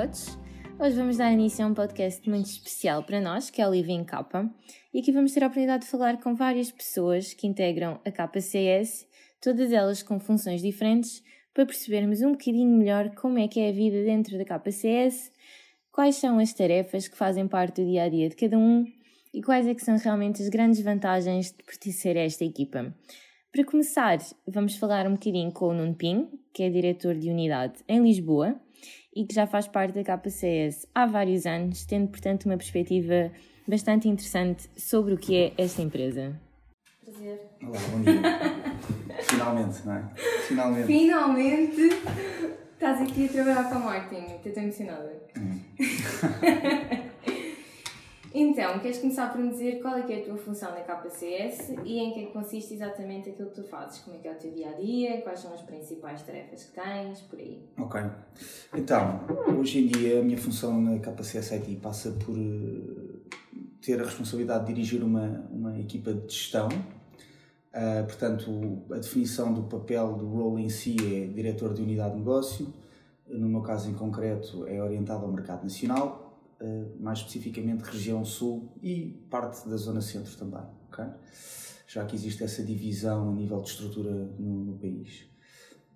todos! Hoje vamos dar início a um podcast muito especial para nós, que é o Living Capa, e aqui vamos ter a oportunidade de falar com várias pessoas que integram a KCS, todas elas com funções diferentes, para percebermos um bocadinho melhor como é que é a vida dentro da KCS, quais são as tarefas que fazem parte do dia a dia de cada um e quais é que são realmente as grandes vantagens de pertencer a esta equipa. Para começar, vamos falar um bocadinho com o Nuno Pin, que é diretor de unidade em Lisboa e que já faz parte da KCS há vários anos, tendo, portanto, uma perspectiva bastante interessante sobre o que é esta empresa. Prazer. Olá, bom dia. Finalmente, não é? Finalmente. Finalmente estás aqui a trabalhar para o marketing. Estou emocionada. Hum. Então, queres começar por me dizer qual é que é a tua função na KCS e em que é consiste exatamente aquilo que tu fazes? Como é que é o teu dia a dia? Quais são as principais tarefas que tens? Por aí. Ok. Então, hoje em dia a minha função na KCS IT passa por uh, ter a responsabilidade de dirigir uma, uma equipa de gestão. Uh, portanto, a definição do papel do role em si é diretor de unidade de negócio. No meu caso em concreto, é orientado ao mercado nacional eh, mais especificamente região sul e parte da zona centro também, okay? já que existe essa divisão a nível de estrutura no, no país.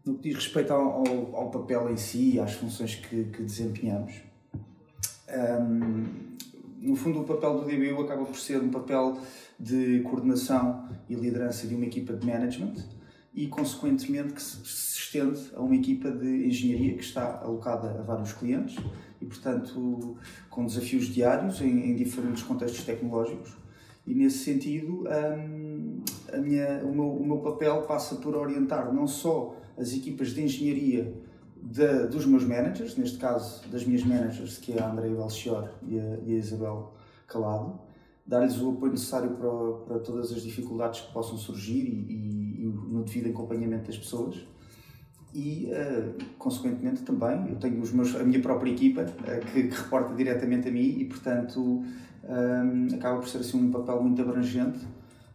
No que diz respeito ao, ao, ao, papel em si, às funções que, que desempenhamos, um, ehm, no fundo o papel do DBU acaba por ser um papel de coordenação e liderança de uma equipa de management e, consequentemente, que se estende a uma equipa de engenharia que está alocada a vários clientes e, portanto, com desafios diários em, em diferentes contextos tecnológicos. E, nesse sentido, um, a minha, o, meu, o meu papel passa por orientar não só as equipas de engenharia de, dos meus managers, neste caso das minhas managers, que é a Andrea Belchior e a, e a Isabel Calado, dar-lhes o apoio necessário para, para todas as dificuldades que possam surgir e, e, devido acompanhamento das pessoas e, uh, consequentemente, também eu tenho meus, a minha própria equipa uh, que, que, reporta diretamente a mim e, portanto, um, eh, acaba por ser assim, um papel muito abrangente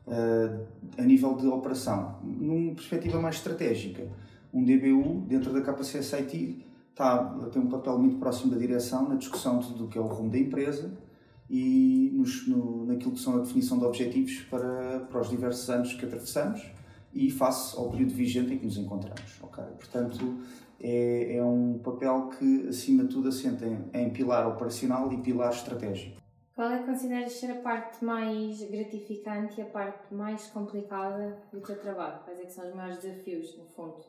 uh, a nível de operação. Numa perspectiva mais estratégica, um DBU, dentro da KCS IT, está, tem um papel muito próximo da direção na discussão de tudo o que é o rumo da empresa e nos, no, naquilo que são a definição de objetivos para, para os diversos anos que atravessamos e face ao período vigente em que nos encontramos. Okay? Portanto, é, é um papel que, acima de tudo, assenta em, em pilar operacional e pilar estratégico. Qual é que consideras ser a parte mais gratificante e a parte mais complicada do teu trabalho? Quais é que são os maiores desafios, no fundo?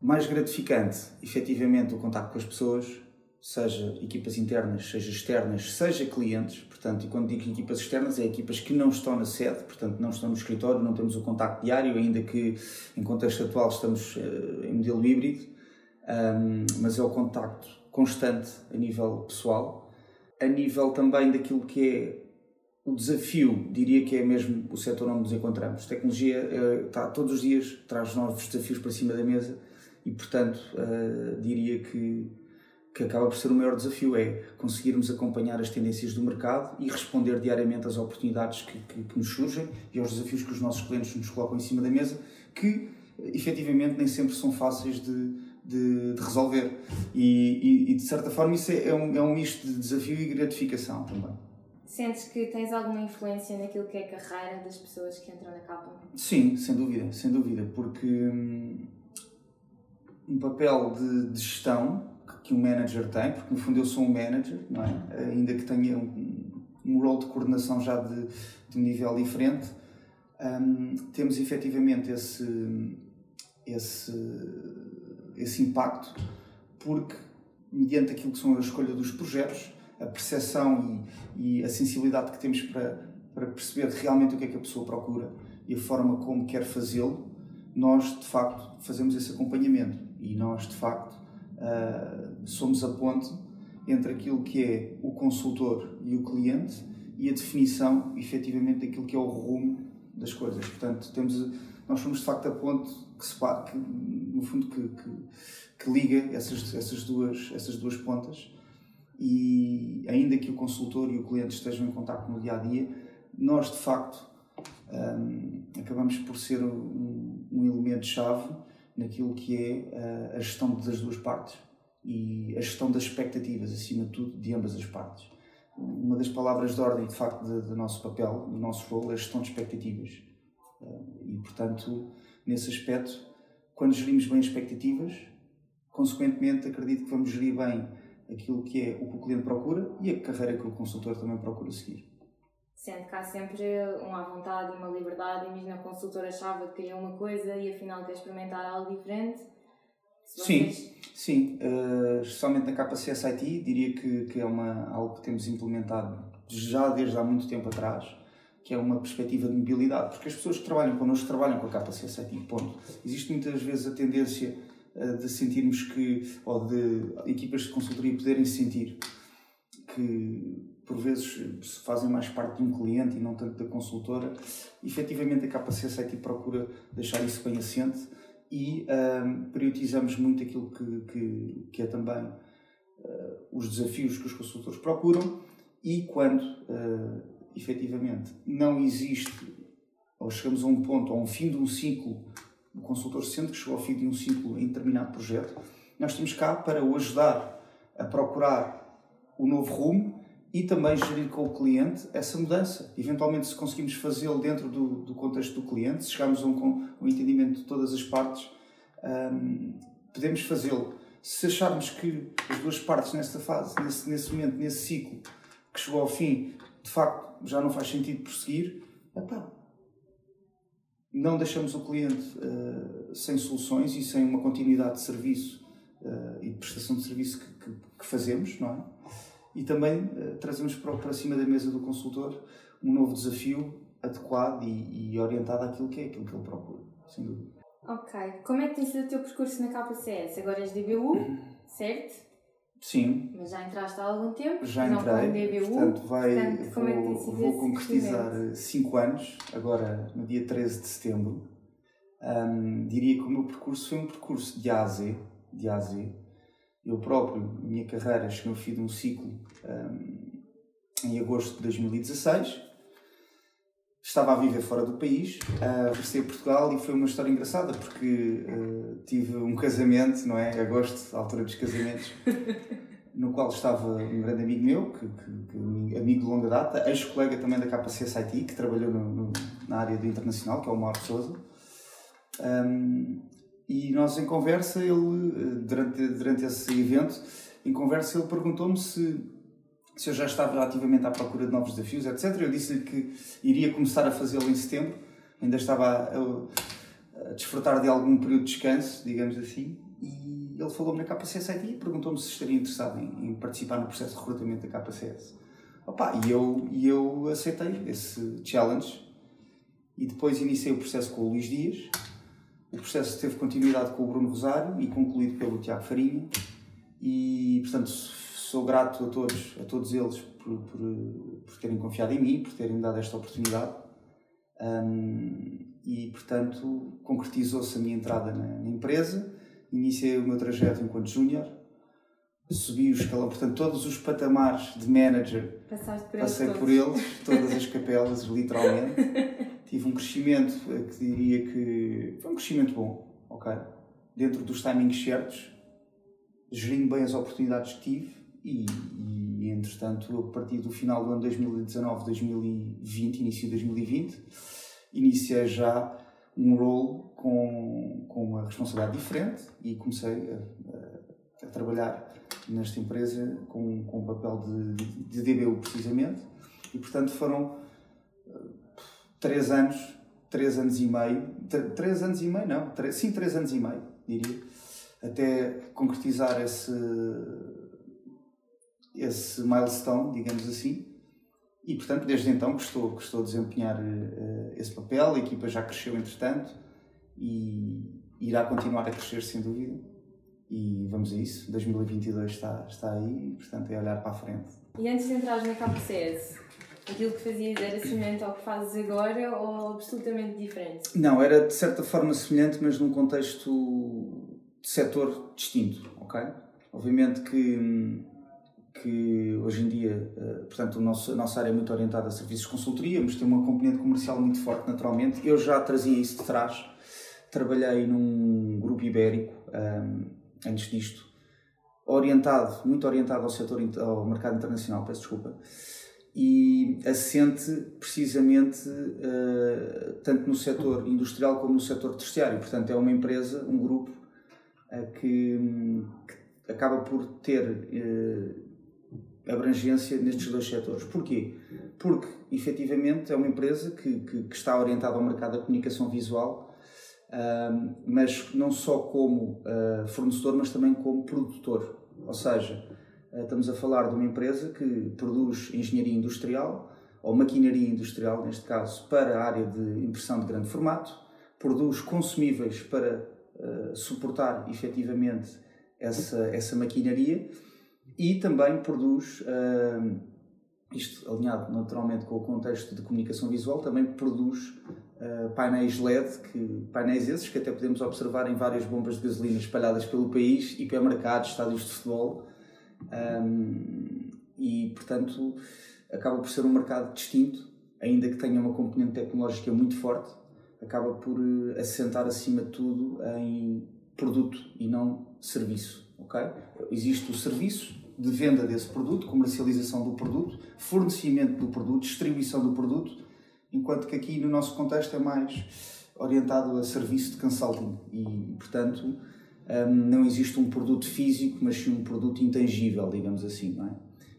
Mais gratificante, efetivamente, o contato com as pessoas, seja equipas internas, seja externas, seja clientes. Portanto, e quando digo equipas externas, é equipas que não estão na sede, portanto, não estão no escritório, não temos o contacto diário, ainda que em contexto atual estamos uh, em modelo híbrido, mas é o contacto constante a nível pessoal. A nível também daquilo que é o desafio, diria que é mesmo o setor onde nos encontramos. A tecnologia está, todos os dias traz novos desafios para cima da mesa e, portanto, uh, diria que que acaba por ser o maior desafio, é conseguirmos acompanhar as tendências do mercado e responder diariamente às oportunidades que, que, que nos surgem e aos desafios que os nossos clientes nos colocam em cima da mesa, que efetivamente nem sempre são fáceis de, de, de resolver. E, e, e, de certa forma isso é, é, um, é um misto de desafio e gratificação também. Sentes que tens alguma influência naquilo que é a carreira das pessoas que entram na capa? Sim, sem dúvida, sem dúvida, porque hum, um papel de, de gestão que um manager tem, porque no fundo eu sou um manager, não é? ainda que tenha um, um rol de coordenação já de, de um nível diferente, um, temos efetivamente esse, esse, esse impacto, porque mediante aquilo que são a escolha dos projetos, a percepção e, e a sensibilidade que temos para, para perceber realmente o que é que a pessoa procura e a forma como quer fazê-lo, nós de facto fazemos esse acompanhamento e nós de facto uh, somos a ponte entre aquilo que é o consultor e o cliente e a definição, efetivamente, daquilo que é o rumo das coisas. Portanto, temos, nós somos de facto a ponte que, se, que no fundo, que, que, que, liga essas, essas, duas, essas duas pontas e ainda que o consultor e o cliente estejam em contato no dia a dia, nós de facto um, acabamos por ser um, um elemento-chave naquilo que é a gestão das duas partes e a gestão das expectativas, acima de tudo, de ambas as partes. Uma das palavras de ordem, de facto, do nosso papel, do nosso rol, é a gestão de expectativas. E, portanto, nesse aspecto, quando gerimos bem as expectativas, consequentemente, acredito que vamos gerir bem aquilo que é o que o cliente procura e a carreira que o consultor também procura seguir. Sendo que há sempre um à vontade e uma liberdade, imagina a consultora achava que queria uma coisa e afinal quer experimentar algo diferente. Sim, sim. Uh, especialmente na KCS IT, diria que, que é uma, algo que temos implementado já desde há muito tempo atrás, que é uma perspectiva de mobilidade, porque as pessoas que trabalham connosco trabalham com a KCS IT, ponto. Existe muitas vezes a tendência uh, de sentirmos que, ou de equipas de consultoria poderem sentir que por vezes fazem mais parte de um cliente e não tanto da consultora. Efetivamente, a KCS IT procura deixar isso bem assente e um, priorizamos muito aquilo que, que, que é também uh, os desafios que os consultores procuram e quando uh, efetivamente não existe ou chegamos a um ponto, ou um fim de um ciclo, o consultor sente que chegou ao fim de um ciclo em determinado projeto, nós estamos cá para o ajudar a procurar o novo rumo e também gerir com o cliente essa mudança. Eventualmente, se conseguimos fazê-lo dentro do, do, contexto do cliente, se chegarmos a um, um entendimento de todas as partes, um, podemos fazê-lo. Se acharmos que as duas partes nesta fase, nesse, nesse momento, nesse ciclo, que chegou ao fim, de facto já não faz sentido prosseguir, epá, não deixamos o cliente uh, sem soluções e sem uma continuidade de serviço uh, e de prestação de serviço que, que, que fazemos, não é? E também uh, trazemos para, para cima da mesa do consultor um novo desafio adequado e, e, orientado àquilo que é aquilo que ele procura, sem dúvida. Ok. Como é que tem sido o teu percurso na KCS? Agora és DBU, certo? Sim. Mas já entraste há algum tempo? Já não entrei. DBU, portanto, vai, portanto, como vou, é que tem sido vou concretizar 5 anos, agora no dia 13 de setembro. Um, diria que o meu percurso foi um percurso de A a Z, de A a Z eu próprio, minha carreira, cheguei ao fim de um ciclo um, em agosto de 2016. Estava a viver fora do país, uh, regressei a Portugal e foi uma história engraçada porque uh, tive um casamento, não é? Agosto, a altura dos casamentos, no qual estava um grande amigo meu, que, que, que amigo de longa data, ex-colega também da KCS IT, que trabalhou no, no, na área do internacional, que é o Mauro Souza. Um, e nós, em conversa, ele, durante, durante esse evento, em conversa, ele perguntou-me se, se eu já estava ativamente à procura de novos desafios, etc. Eu disse-lhe que iria começar a fazê-lo em setembro, ainda estava a, a, desfrutar de algum período de descanso, digamos assim, e ele falou-me na KCS IT e perguntou-me se estaria interessado em, em, participar no processo de recrutamento da KCS. Opa, e eu, e eu aceitei esse challenge e depois iniciei o processo com o Luís Dias o processo teve continuidade com o Bruno Rosário e concluído pelo Tiago Farinha. E, portanto, sou grato a todos, a todos eles por, por, por terem confiado em mim, por terem dado esta oportunidade. Um, e, portanto, concretizou-se a minha entrada na, na, empresa. Iniciei o meu trajeto enquanto júnior. Subi o escalão, portanto, todos os patamares de manager por passei por eles, todas as capelas, literalmente. tive um crescimento que diria que foi um crescimento bom, ok? Dentro dos timings certos, gerindo bem as oportunidades que tive e, e entretanto, a partir do final do ano 2019, 2020, início de 2020, iniciei já um role com, com uma responsabilidade diferente e comecei a, a, a trabalhar nesta empresa com, com o papel de, de, de DBU precisamente e portanto foram três anos, três anos e meio, três anos e meio, não, três, sim, três anos e meio, diria, até concretizar esse, esse milestone, digamos assim. E, portanto, desde então que estou, que estou a desempenhar uh, esse papel, a equipa já cresceu entretanto e irá continuar a crescer sem dúvida. E vamos a isso, 2022 está, está aí, portanto é olhar para a frente. E antes de entrar na KPCS, aquilo que fazias era semelhante ao que fazes agora ou absolutamente diferente? Não, era de certa forma semelhante, mas num contexto de setor distinto, ok? Obviamente que, que hoje em dia, eh, portanto, nosso, a nossa área é muito orientada a serviços de consultoria, mas tem uma componente comercial muito forte, naturalmente. Eu já trazia isso de trás. Trabalhei num grupo ibérico um, antes disto, orientado, muito orientado ao setor, ao mercado internacional, peço desculpa, e assente precisamente uh, tanto no setor industrial como no setor terciário. Portanto, é uma empresa, um grupo uh, que, que, acaba por ter uh, abrangência nestes dois setores. Porquê? Porque, efetivamente, é uma empresa que, que, que está orientada ao mercado da comunicação visual, mas não só como fornecedor, mas também como produtor. Ou seja, eh, estamos a falar de uma empresa que produz engenharia industrial ou maquinaria industrial, neste caso, para a área de impressão de grande formato, produz consumíveis para uh, suportar efetivamente essa, essa maquinaria e também produz, isto alinhado naturalmente com o contexto de comunicação visual, também produz uh, painéis LED, que, painéis esses que até podemos observar em várias bombas de gasolina espalhadas pelo país, hipermercados, estádios de futebol um, e, portanto, acaba por ser um mercado distinto, ainda que tenha uma componente tecnológica muito forte, acaba por eh, assentar acima de tudo em produto e não serviço. Okay? Existe o serviço de venda desse produto, comercialização do produto, fornecimento do produto, distribuição do produto, enquanto que aqui no nosso contexto é mais orientado a serviço de consulting e, portanto, um, não existe um produto físico, mas sim um produto intangível, digamos assim, não é?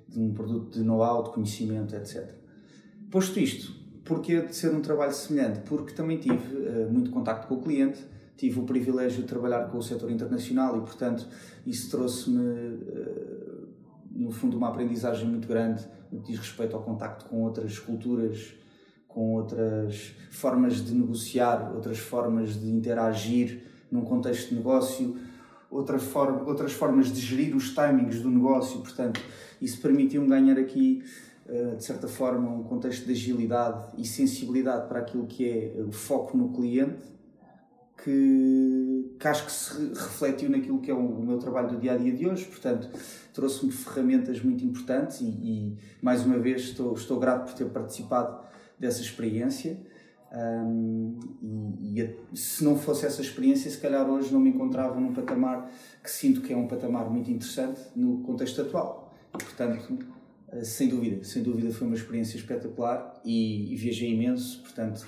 De um produto de know-how, de conhecimento, etc. Posto isto, porquê de ser um trabalho semelhante? Porque também tive uh, muito contacto com o cliente, tive o privilégio de trabalhar com o setor internacional e, portanto, isso trouxe-me, uh, no fundo, uma aprendizagem muito grande no que diz respeito ao contacto com outras culturas, com outras formas de negociar, outras formas de interagir num contexto de negócio, outra forma, outras formas de gerir os timings do negócio, portanto, isso permitiu-me ganhar aqui, eh, de certa forma, um contexto de agilidade e sensibilidade para aquilo que é o foco no cliente, que, que acho que se refletiu naquilo que é o meu trabalho do dia a dia de hoje, portanto, trouxe-me ferramentas muito importantes e, e, mais uma vez, estou, estou grato por ter participado dessa experiência. Um, e, e, se não fosse essa experiência, se calhar hoje não me encontrava num patamar que sinto que é um patamar muito interessante no contexto atual. E, portanto, eh, sem dúvida, sem dúvida foi uma experiência espetacular e, e viajei imenso, portanto,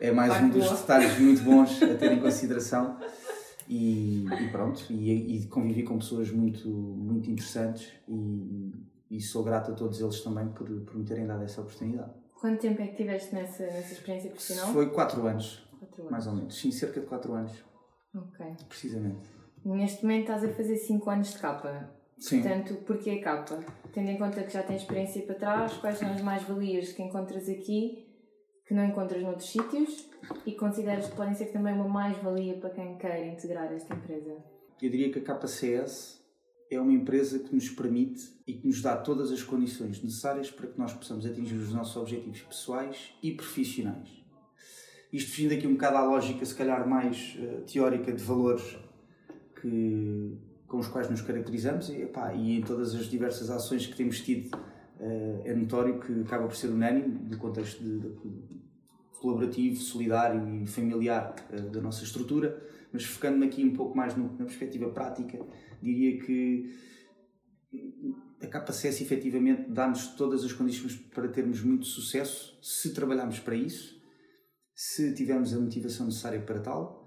é mais Vai um dos boa. detalhes muito bons a ter em consideração. E, e pronto, e, e, convivi com pessoas muito, muito interessantes e, e sou grato a todos eles também por, por me terem dado essa oportunidade. Quanto tempo é que tiveste nessa, nessa experiência profissional? Foi 4 anos, anos. Mais ou menos. Sim, cerca de 4 anos. Ok. Precisamente. Neste momento estás a fazer 5 anos de capa. Sim. Portanto, porquê a capa? Tendo em conta que já tens experiência para trás, quais são as mais-valias que encontras aqui que não encontras noutros sítios e consideras que podem ser também uma mais-valia para quem quer integrar esta empresa? Eu diria que a KCS é uma empresa que nos permite e que nos dá todas as condições necessárias para que nós possamos atingir os nossos objetivos pessoais e profissionais. Isto fugindo aqui um bocado à lógica, se calhar mais uh, teórica de valores que, com os quais nos caracterizamos e, epá, e em todas as diversas ações que temos tido uh, é notório que acaba por ser unânime no contexto de, de, colaborativo, solidário e familiar uh, da nossa estrutura, mas focando-me aqui um pouco mais no, na perspectiva prática, diria que a KCS efetivamente dá-nos todas as condições para termos muito sucesso se trabalharmos para isso, se tivermos a motivação necessária para tal,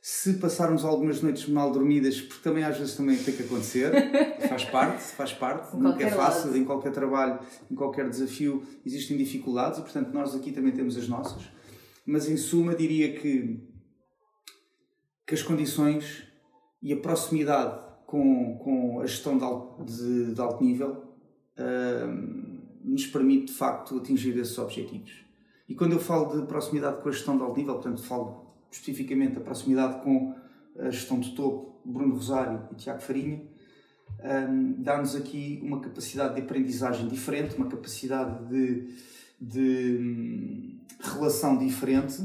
se passarmos algumas noites mal dormidas, porque também às vezes também tem que acontecer, faz parte, faz parte, nunca é fácil, lado. em qualquer trabalho, em qualquer desafio existem dificuldades e portanto nós aqui também temos as nossas, mas em suma diria que, que as condições e a proximidade com, com a gestão de alto, de, de alto nível uh, nos permite de facto atingir esses objetivos. E quando eu falo de proximidade com a gestão de alto nível, portanto falo especificamente da proximidade com a gestão de topo, Bruno Rosário e Tiago Farinha, um, dá-nos aqui uma capacidade de aprendizagem diferente, uma capacidade de, de hum, relação diferente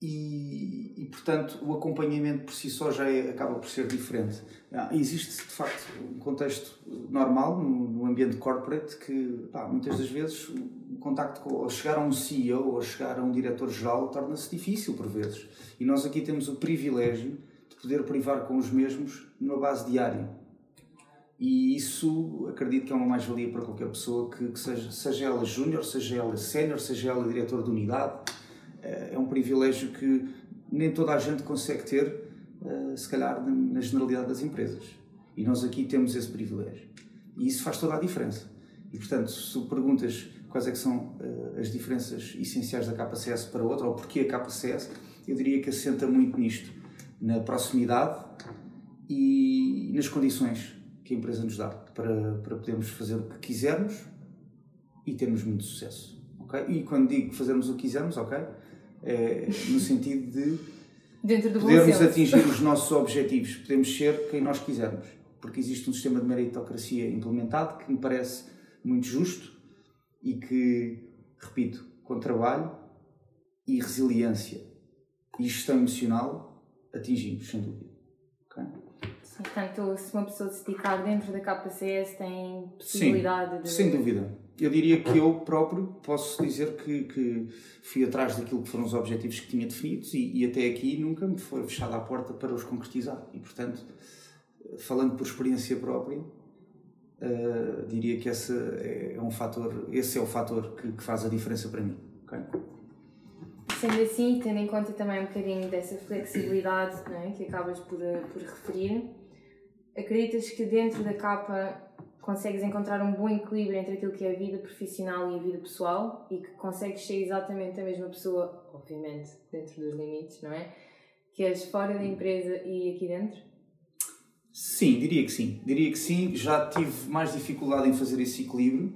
e, e, portanto o acompanhamento por si só já é, acaba por ser diferente. Ah, existe de facto um contexto normal no, no ambiente corporate que pá, muitas das vezes o contacto com ou chegar a um CEO ou chegar a um diretor-geral torna-se difícil por vezes. E nós aqui temos o privilégio de poder privar com os mesmos numa base diária. E isso acredito que é uma mais-valia para qualquer pessoa, que, que seja, seja ela júnior, seja ela sénior, seja ela diretor de unidade. É um privilégio que nem toda a gente consegue ter, se calhar, na generalidade das empresas. E nós aqui temos esse privilégio. E isso faz toda a diferença. E, portanto, se perguntas quais é que são as diferenças essenciais da KCS para outra, ou porquê a KCS, eu diria que assenta muito nisto, na proximidade e nas condições que a empresa nos dá para, para podermos fazer o que quisermos e termos muito sucesso. Okay? E quando digo fazermos o que quisermos, ok? É no sentido de podermos atingir os nossos objetivos, podemos ser quem nós quisermos, porque existe um sistema de meritocracia implementado que me parece muito justo e que, repito, com trabalho e resiliência e gestão emocional atingimos, sem dúvida. Okay? Portanto, se uma pessoa se dedicar dentro da KCS tem possibilidade Sim, de. Sem dúvida. Eu diria que eu próprio posso dizer que, que fui atrás daquilo que foram os objetivos que tinha definidos e, e até aqui nunca me foi fechada a porta para os concretizar. E, portanto, falando por experiência própria, uh, diria que esse é um fator, esse é o fator que, que faz a diferença para mim. Okay? Sendo assim, tendo em conta também um bocadinho dessa flexibilidade é? que acabas por, por referir, acreditas que dentro da capa consegues encontrar um bom equilíbrio entre aquilo que é a vida profissional e a vida pessoal e que consegues ser exatamente a mesma pessoa, obviamente, dentro dos limites, não é? Que és fora da empresa e aqui dentro? Sim, diria que sim. Diria que sim. Já tive mais dificuldade em fazer esse equilíbrio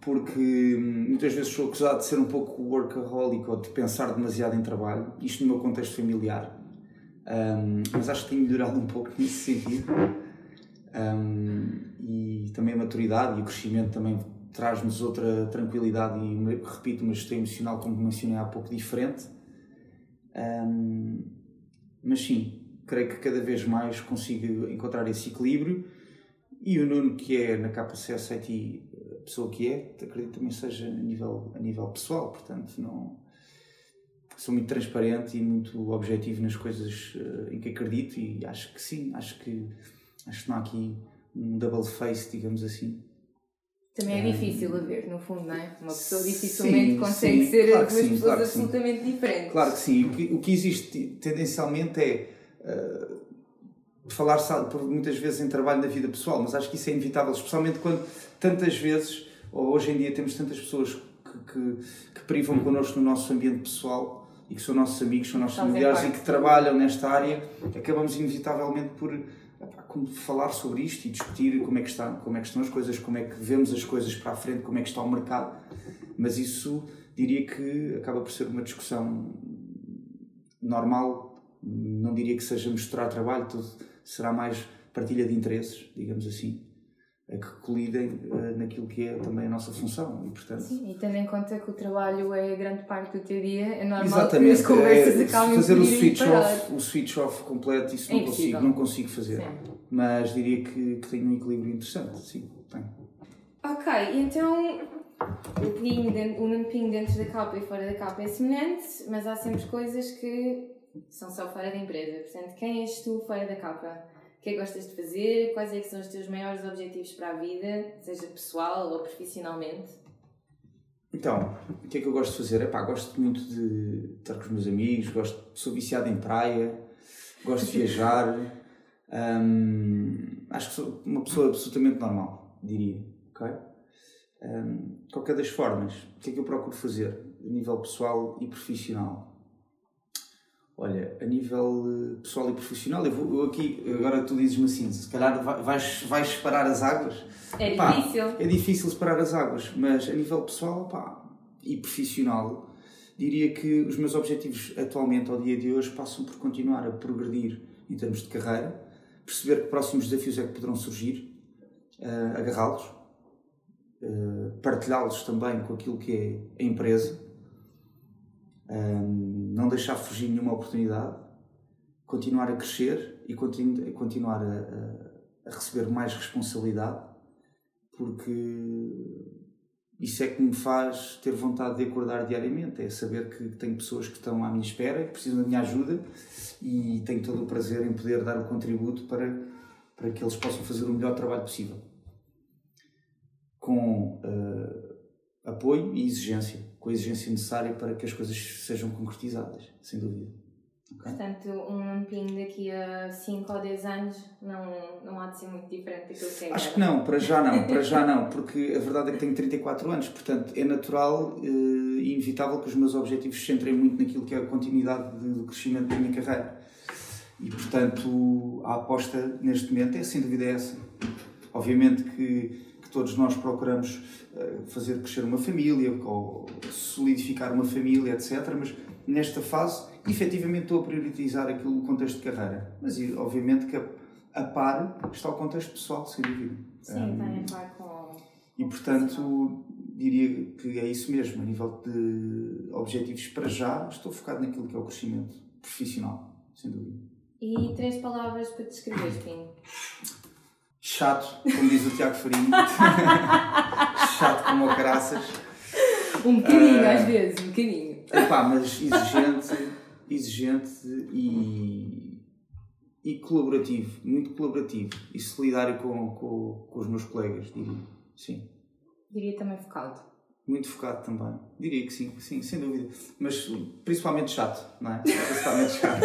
porque hum, muitas vezes sou acusado de ser um pouco workaholic ou de pensar demasiado em trabalho, isto no meu contexto familiar. Um, mas acho que tenho melhorado um pouco nesse sentido. Um, e também a maturidade e o crescimento também traz-nos outra tranquilidade e, repito, uma gestão emocional, como mencionei há pouco, diferente. Um, mas sim, creio que cada vez mais consigo encontrar esse equilíbrio. E o Nuno, que é na KCS IT a pessoa que é, acredito também seja a nível, a nível pessoal, portanto, não sou muito transparente e muito objetivo nas coisas uh, em que acredito e acho que sim, acho que acho que não há aqui um double face, digamos assim. Também é difícil a ver, no fundo, não é? Uma pessoa dificilmente sim, consegue sim, ser claro duas sim, pessoas claro absolutamente diferentes. Claro que sim. O que, o que existe tendencialmente é uh, falar por muitas vezes em trabalho na vida pessoal, mas acho que isso é inevitável, especialmente quando tantas vezes, ou hoje em dia temos tantas pessoas que, que, que privam connosco no nosso ambiente pessoal e que são nossos amigos, são nossos familiares e que trabalham nesta área, acabamos inevitavelmente por falar sobre isto e discutir como é que está, como é que estão as coisas, como é que vemos as coisas para a frente, como é que está o mercado. Mas isso diria que acaba por ser uma discussão normal, não diria que seja misturar trabalho, tudo será mais partilha de interesses, digamos assim que colidem uh, naquilo que é também a nossa função e portanto sim e tendo em conta que o trabalho é grande parte do teu dia é normal Exatamente, que as conversas é, acabem fazer o switch off o switch off completo isso é não consigo não consigo fazer. Sim. mas diria que, que tem um equilíbrio interessante sim tem ok então o ping dentro, o dentro da capa e fora da capa é semelhante mas há sempre coisas que são só fora da empresa. Portanto quem és tu fora da capa que é que gostas de fazer, quais é que são os teus maiores objetivos para a vida, seja pessoal ou profissionalmente? Então, o que é que eu gosto de fazer? Epá, gosto muito de estar com os meus amigos, gosto, sou viciado em praia, gosto de viajar. Hum, acho que sou uma pessoa absolutamente normal, diria. Okay? Hum, qualquer das formas, o que é que eu procuro fazer a nível pessoal e profissional? Olha, a nível eh, pessoal e profissional, eu, vou, eu aqui, agora tu dizes-me assim, se calhar vais, vais separar as águas. É pá, difícil. É difícil separar as águas, mas a nível pessoal pá, e profissional, diria que os meus objetivos atualmente, ao dia de hoje, passam por continuar a progredir em termos de carreira, perceber que próximos desafios é que poderão surgir, uh, agarrá-los, uh, partilhá-los também com aquilo que é a empresa um, não deixar fugir nenhuma oportunidade, continuar a crescer e continu continuar a, a, receber mais responsabilidade, porque isso é que me faz ter vontade de acordar diariamente, é saber que tenho pessoas que estão à minha espera, que precisam da minha ajuda e tenho todo o prazer em poder dar o contributo para, para que eles possam fazer o melhor trabalho possível. Com uh, apoio e exigência, com a exigência necessária para que as coisas sejam concretizadas, sem dúvida. Okay. Portanto, um lampinho daqui a 5 ou 10 anos não, não há de ser muito diferente daquilo que é Acho que não, para já não, para já não, porque a verdade é que tenho 34 anos, portanto é natural eh, e inevitável que os meus objetivos se centrem muito naquilo que é a continuidade do crescimento da minha carreira. E portanto a aposta neste momento é sem dúvida essa. Obviamente que todos nós procuramos eh, fazer crescer uma família, ou solidificar uma família, etc. Mas nesta fase efetivamente estou a priorizar aquilo, o contexto de carreira. Mas, obviamente, que a, a par está o contexto pessoal, sem dúvida. Sim, um, tem a par com. E, portanto, diria que é isso mesmo. A nível de objetivos para já, estou focado naquilo que é o crescimento profissional, sem dúvida. E três palavras para descrever, Pinho? Chato, como diz o Tiago Farinho. Chato como o caraças. Um bocadinho, uh, às vezes, um bocadinho. Epá, mas exigente exigente e, e colaborativo, muito colaborativo e solidário com, com, com os meus colegas, diria. Sim. Diria também focado. Muito focado também. Diria que sim, sim, sem dúvida. Mas principalmente chato, não é? Principalmente chato.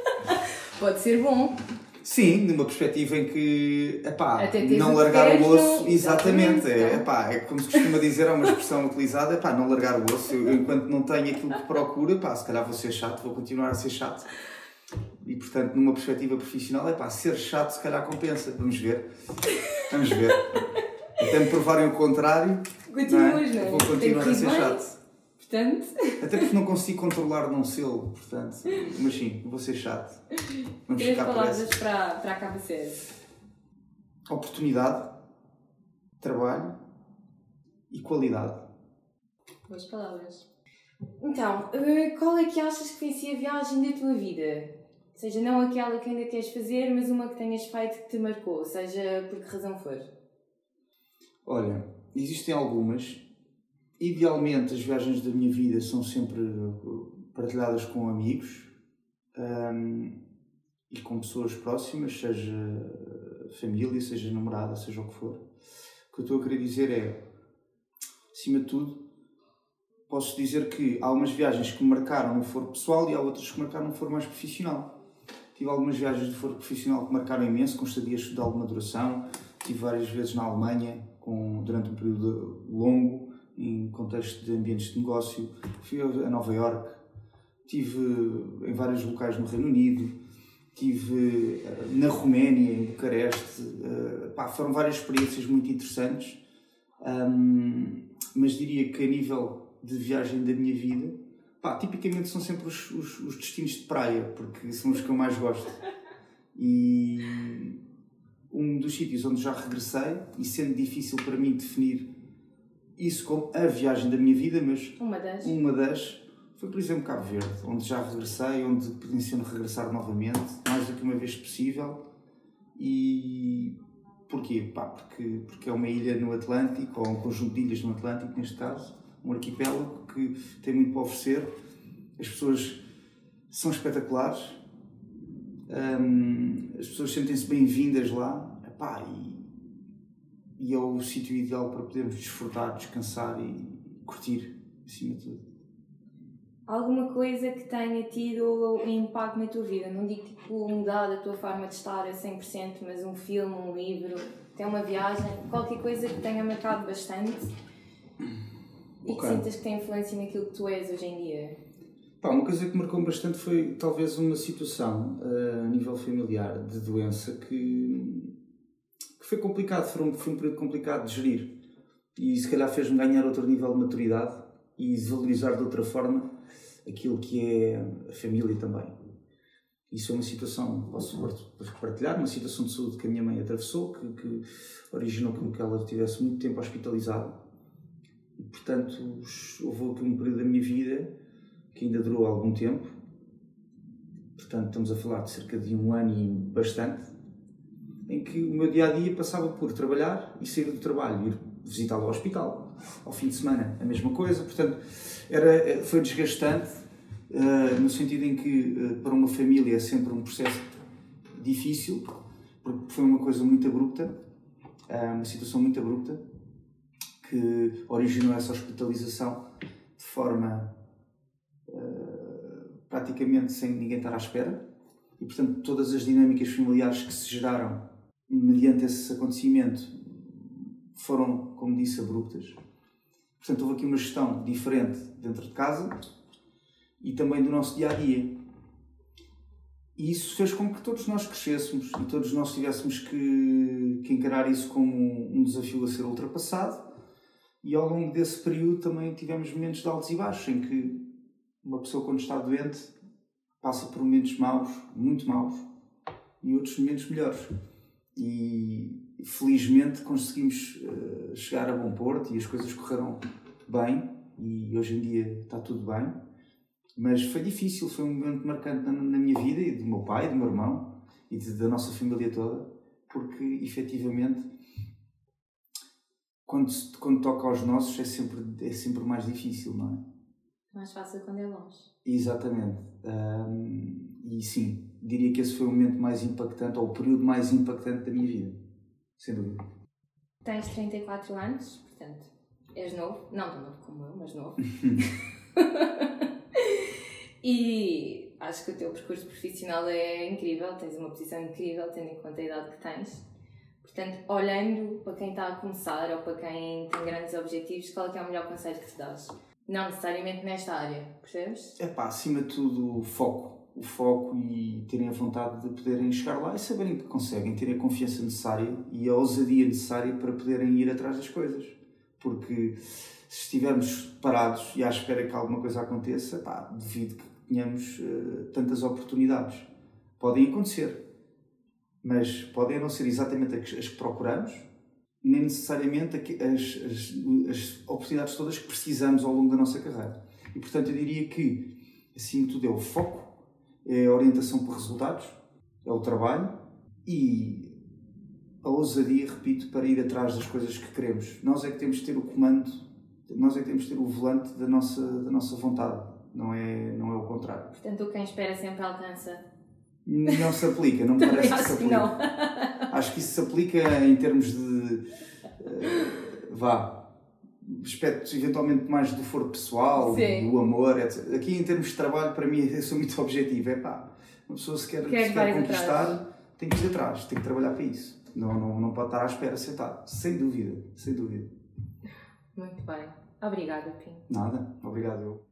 Pode ser bom. Sim, numa perspectiva em que, epá, não largar o osso, exatamente, é, epá, é como se costuma dizer, é uma expressão utilizada, epá, não largar o osso, eu, enquanto não tenho aquilo que procura, epá, se calhar vou ser chato, vou continuar a ser chato. E portanto, numa perspectiva profissional, epá, ser chato se calhar compensa, vamos ver, vamos ver. Até me provarem o contrário, Continuas, não é? vou continuar a ser chato. Portanto... Até porque não consigo controlar não sê-lo, portanto. Mas sim, vou ser chato. Vamos Três palavras para, para a KBCS. Oportunidade, trabalho e qualidade. Boas palavras. Então, eh, qual é que achas que foi assim a viagem da tua vida? Seja não aquela que ainda queres fazer, mas uma que tenhas feito que te marcou, seja por que razão for. Olha, existem algumas Idealmente, as viagens da minha vida são sempre partilhadas com amigos um, e com pessoas próximas, seja família, seja namorada, seja o que for. O que eu estou a querer dizer é, acima de tudo, posso dizer que há umas viagens que me marcaram no foro pessoal e há outras que marcaram no foro mais profissional. Tive algumas viagens de foro profissional que marcaram imenso, com estadias de alguma duração. Tive várias vezes na Alemanha, com, durante um período longo em contexto de ambientes de negócio. Fui a Nova York, tive em vários locais no Reino Unido, tive eh, na Roménia, em Bucareste. Eh, pá, foram várias experiências muito interessantes, um, mas diria que a nível de viagem da minha vida, pá, tipicamente são sempre os, os, os destinos de praia, porque são os que eu mais gosto. E um dos sítios onde já regressei, e sendo difícil para mim definir isso como a viagem da minha vida, mas uma das, uma das foi, por exemplo, Cabo Verde, onde já regressei, onde potenciono regressar novamente, mais do que uma vez possível. E porquê? Pá, porque, porque é uma ilha no Atlântico, ou um conjunto de ilhas no Atlântico, neste caso, um arquipélago que tem muito para oferecer. As pessoas são espetaculares, hum, as pessoas sentem-se bem-vindas lá. Epá, e e é o sítio ideal para podermos desfrutar, descansar e curtir, acima de tudo. Alguma coisa que tenha tido um impacto na tua vida? Não digo tipo mudar a tua forma de estar a 100%, mas um filme, um livro, até uma viagem, qualquer coisa que tenha marcado bastante e que sintas que tem influência naquilo que tu és hoje em dia? Pá, uma coisa que marcou bastante foi talvez uma situação uh, a nível familiar de doença que foi complicado, foi um, foi um período complicado de gerir. E se calhar fez-me ganhar outro nível de maturidade e valorizar de outra forma aquilo que é a família também. Isso é uma situação, posso partilhar, uma situação de saúde que a minha mãe atravessou, que, que originou que ela estivesse muito tempo hospitalizada. E, portanto, houve um período da minha vida que ainda durou algum tempo. Portanto, estamos a falar de cerca de um ano e bastante, em que o meu dia a dia passava por trabalhar e sair do trabalho, ir visitá-lo ao hospital. Ao fim de semana, a mesma coisa. Portanto, era, foi desgastante, uh, no sentido em que, uh, para uma família, é sempre um processo difícil, porque foi uma coisa muito abrupta, uh, uma situação muito abrupta, que originou essa hospitalização de forma praticamente sem ninguém estar à espera. E, portanto, todas as dinâmicas familiares que se geraram mediante esse acontecimento foram, como disse, abruptas. Portanto, houve aqui uma gestão diferente dentro de casa e também do nosso dia a dia. E isso fez com que todos nós crescêssemos e todos nós tivéssemos que, que encarar isso como um desafio a ser ultrapassado. E ao longo desse período também tivemos momentos de altos e baixos, em que uma pessoa, quando está doente, passa por momentos maus, muito maus, e outros momentos melhores. E felizmente conseguimos uh, chegar a bom porto e as coisas correram bem e hoje em dia está tudo bem. Mas foi difícil, foi um momento marcante na, na minha vida e do meu pai, do meu irmão e de, da nossa família toda, porque efetivamente quando, quando toca aos nossos é sempre, é sempre mais difícil, não é? Mais fácil quando é longe. Exatamente. Um, e sim, diria que esse foi o momento mais impactante, ou o período mais impactante da minha vida. Sem dúvida. Tens 34 anos, portanto, és novo. Não tão novo como eu, mas novo. e acho que o teu percurso profissional é incrível, tens uma posição incrível, tendo em conta a idade que tens. Portanto, olhando para quem está a começar ou para quem tem grandes objetivos, qual é, é o melhor conselho que te dás? Não necessariamente nesta área, percebes? É pá, acima de tudo, foco. O foco e terem a vontade de poderem chegar lá e saberem que conseguem, terem a confiança necessária e a ousadia necessária para poderem ir atrás das coisas. Porque se estivermos parados e à espera que alguma coisa aconteça, pá, devido que tenhamos uh, tantas oportunidades. Podem acontecer, mas podem não ser exatamente as que procuramos, nem necessariamente as, as, as, oportunidades todas que precisamos ao longo da nossa carreira. E portanto eu diria que, de tudo, é o foco, é a orientação por resultados, é o trabalho e a ousadia, repito, para ir atrás das coisas que queremos. Nós é que temos de ter o comando, nós é que temos de ter o volante da nossa, da nossa vontade, não é, não é o contrário. Portanto, quem espera sempre alcança. Não se aplica, não me parece que se aplica. Acho que isso se aplica em termos de. Uh, vá. Aspectos eventualmente mais do foro pessoal, Sim. do amor, etc. Aqui em termos de trabalho, para mim, eu sou muito objetivo. É pá, uma pessoa se quer, quer, se quer conquistar, atrás. tem que ir atrás, tem que trabalhar para isso. Não, não, não pode estar à espera sentado. Sem dúvida, sem dúvida. Muito bem. Obrigada, Pim. Nada, obrigado eu.